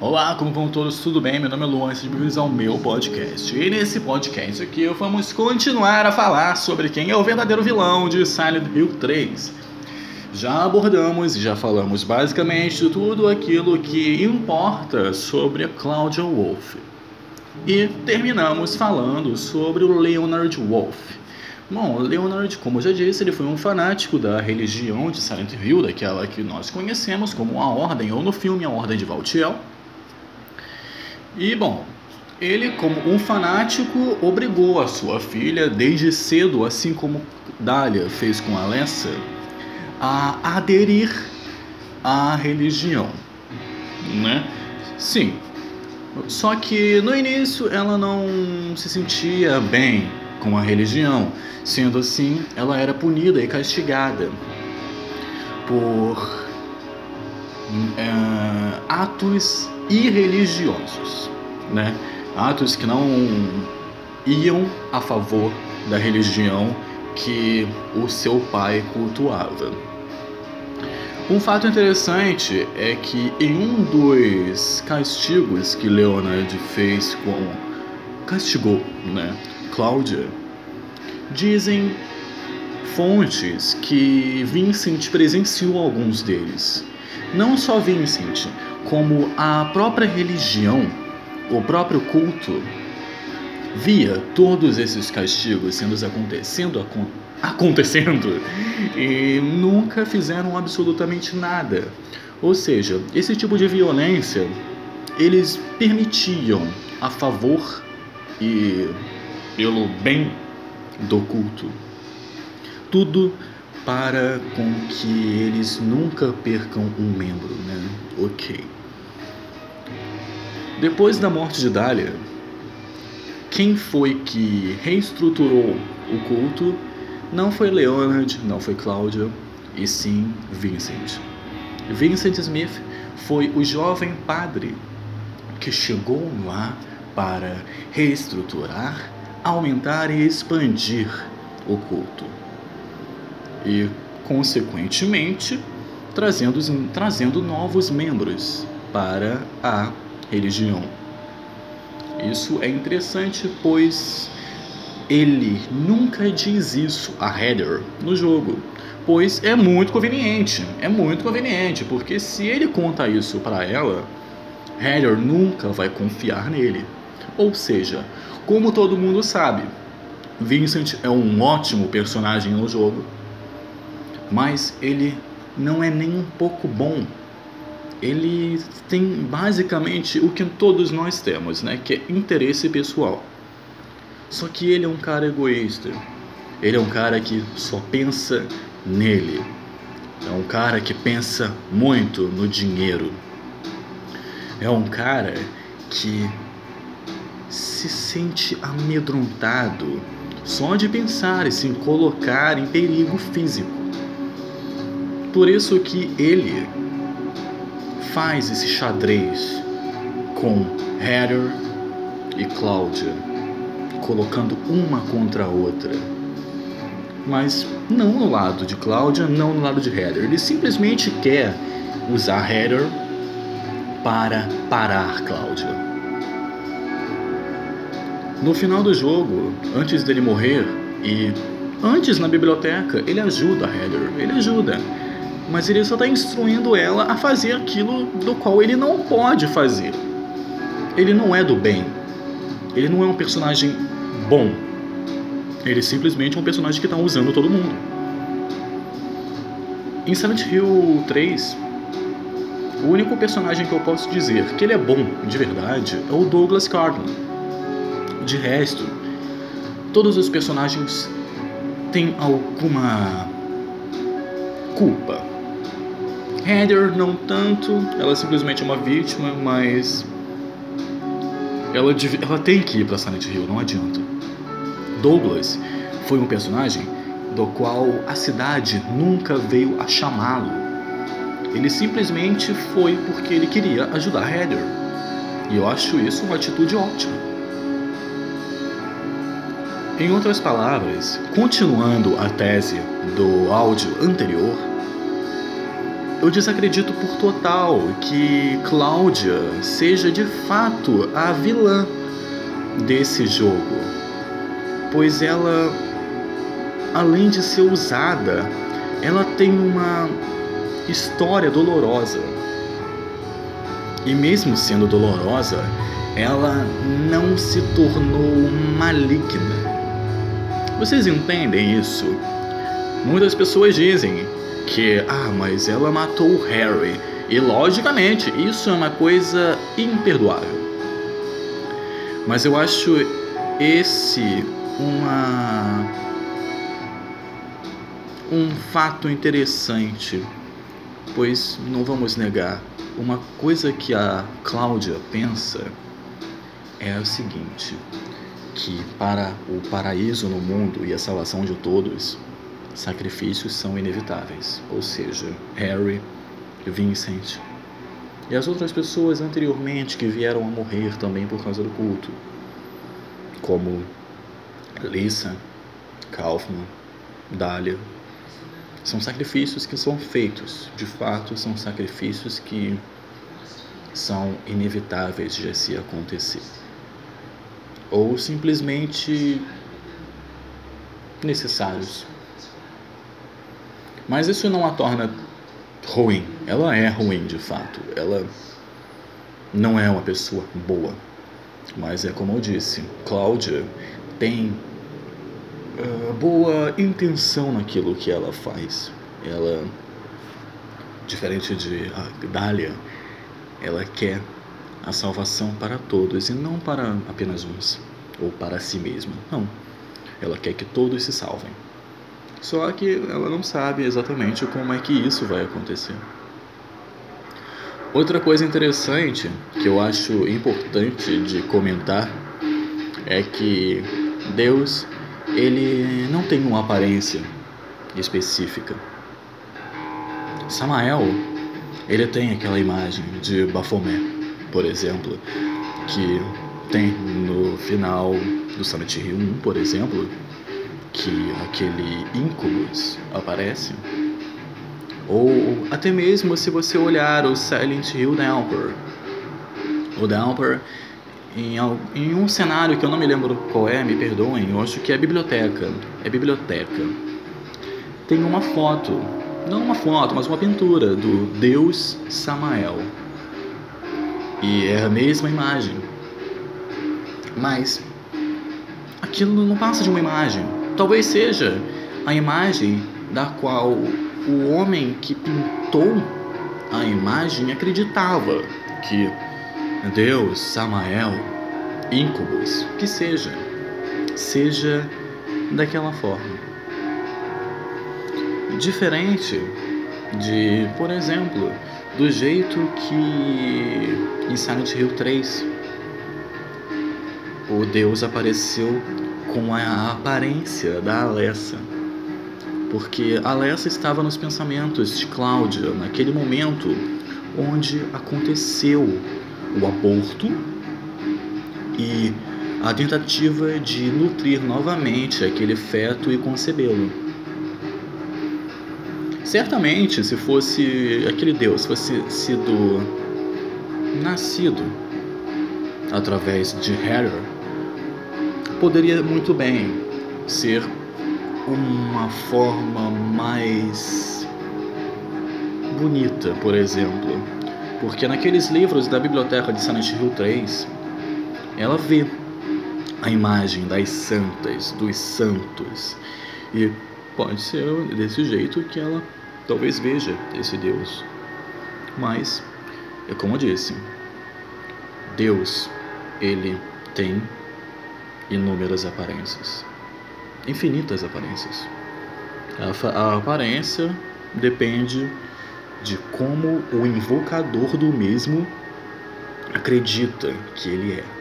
Olá, como vão todos? Tudo bem? Meu nome é Luan, sejam bem-vindos ao meu podcast. E nesse podcast aqui vamos continuar a falar sobre quem é o verdadeiro vilão de Silent Hill 3. Já abordamos e já falamos basicamente de tudo aquilo que importa sobre a Claudia Wolf. E terminamos falando sobre o Leonard Wolf. Bom, Leonard, como eu já disse, ele foi um fanático da religião de Silent Hill, daquela que nós conhecemos como a Ordem, ou no filme a Ordem de Valtiel. E bom, ele, como um fanático, obrigou a sua filha desde cedo, assim como Dália fez com Alessa, a aderir à religião, né? Sim. Só que no início ela não se sentia bem com a religião, sendo assim, ela era punida e castigada por é, atos irreligiosos, né? Atos que não iam a favor da religião que o seu pai cultuava. Um fato interessante é que em um dos castigos que Leonard fez com castigou, né, Cláudia, dizem fontes que Vincent presenciou alguns deles. Não só Vincent, como a própria religião, o próprio culto, via todos esses castigos sendo acontecendo, acontecendo e nunca fizeram absolutamente nada. Ou seja, esse tipo de violência eles permitiam a favor e pelo bem do culto. Tudo para com que eles nunca percam um membro, né? Ok. Depois da morte de Dália, quem foi que reestruturou o culto não foi Leonard, não foi Cláudia, e sim Vincent. Vincent Smith foi o jovem padre que chegou lá para reestruturar, aumentar e expandir o culto. E, consequentemente, trazendo, trazendo novos membros para a religião. Isso é interessante, pois ele nunca diz isso a Heather no jogo, pois é muito conveniente, é muito conveniente, porque se ele conta isso para ela, Heather nunca vai confiar nele. Ou seja, como todo mundo sabe, Vincent é um ótimo personagem no jogo, mas ele não é nem um pouco bom ele tem basicamente o que todos nós temos, né? Que é interesse pessoal. Só que ele é um cara egoísta. Ele é um cara que só pensa nele. É um cara que pensa muito no dinheiro. É um cara que se sente amedrontado só de pensar e se colocar em perigo físico. Por isso que ele faz esse xadrez com Heather e Cláudia, colocando uma contra a outra. Mas não no lado de Cláudia, não no lado de Heather. Ele simplesmente quer usar Heather para parar Cláudia. No final do jogo, antes dele morrer e antes na biblioteca, ele ajuda Heather. Ele ajuda mas ele só está instruindo ela a fazer aquilo do qual ele não pode fazer. Ele não é do bem. Ele não é um personagem bom. Ele simplesmente é um personagem que está usando todo mundo. Em Silent Hill 3, o único personagem que eu posso dizer que ele é bom de verdade é o Douglas Cardinal. De resto, todos os personagens têm alguma culpa Heather não tanto, ela é simplesmente uma vítima, mas ela, ela tem que ir para Silent Hill, não adianta. Douglas foi um personagem do qual a cidade nunca veio a chamá-lo. Ele simplesmente foi porque ele queria ajudar Heather. E eu acho isso uma atitude ótima. Em outras palavras, continuando a tese do áudio anterior, eu desacredito por total que Cláudia seja de fato a vilã desse jogo, pois ela, além de ser usada, ela tem uma história dolorosa. E mesmo sendo dolorosa, ela não se tornou maligna. Vocês entendem isso? Muitas pessoas dizem que, ah, mas ela matou o Harry. E logicamente, isso é uma coisa imperdoável. Mas eu acho esse uma um fato interessante, pois não vamos negar, uma coisa que a Cláudia pensa é o seguinte, que para o paraíso no mundo e a salvação de todos, sacrifícios são inevitáveis, ou seja, Harry, Vincent e as outras pessoas anteriormente que vieram a morrer também por causa do culto, como Lisa, Kaufman, Dahlia. São sacrifícios que são feitos, de fato, são sacrifícios que são inevitáveis de se acontecer. Ou simplesmente necessários. Mas isso não a torna ruim. Ela é ruim de fato. Ela não é uma pessoa boa. Mas é como eu disse, Cláudia tem uh, boa intenção naquilo que ela faz. Ela, diferente de Dália, ela quer a salvação para todos e não para apenas uns ou para si mesma. Não. Ela quer que todos se salvem. Só que ela não sabe exatamente como é que isso vai acontecer. Outra coisa interessante que eu acho importante de comentar é que Deus ele não tem uma aparência específica. Samael ele tem aquela imagem de Bafomé, por exemplo, que tem no final do Hill 1, por exemplo, que aquele íncubus aparece, ou até mesmo se você olhar o Silent Hill Downpour, o Downpour em, em um cenário que eu não me lembro qual é, me perdoem, eu acho que é biblioteca, é biblioteca. Tem uma foto, não uma foto, mas uma pintura do Deus Samael. E é a mesma imagem. Mas aquilo não passa de uma imagem Talvez seja a imagem da qual o homem que pintou a imagem acreditava que Deus, Samael, Incubus, que seja, seja daquela forma. Diferente de, por exemplo, do jeito que em Silent Hill 3 o Deus apareceu com a aparência da Alessa. Porque Alessa estava nos pensamentos de Cláudia naquele momento onde aconteceu o aborto e a tentativa de nutrir novamente aquele feto e concebê-lo. Certamente, se fosse aquele Deus fosse sido nascido através de Hera, poderia muito bem ser uma forma mais bonita, por exemplo. Porque naqueles livros da biblioteca de Silent Hill 3, ela vê a imagem das santas, dos santos. E pode ser desse jeito que ela talvez veja esse Deus. Mas, é como eu disse, Deus, ele tem inúmeras aparências, infinitas aparências. A, a aparência depende de como o invocador do mesmo acredita que ele é.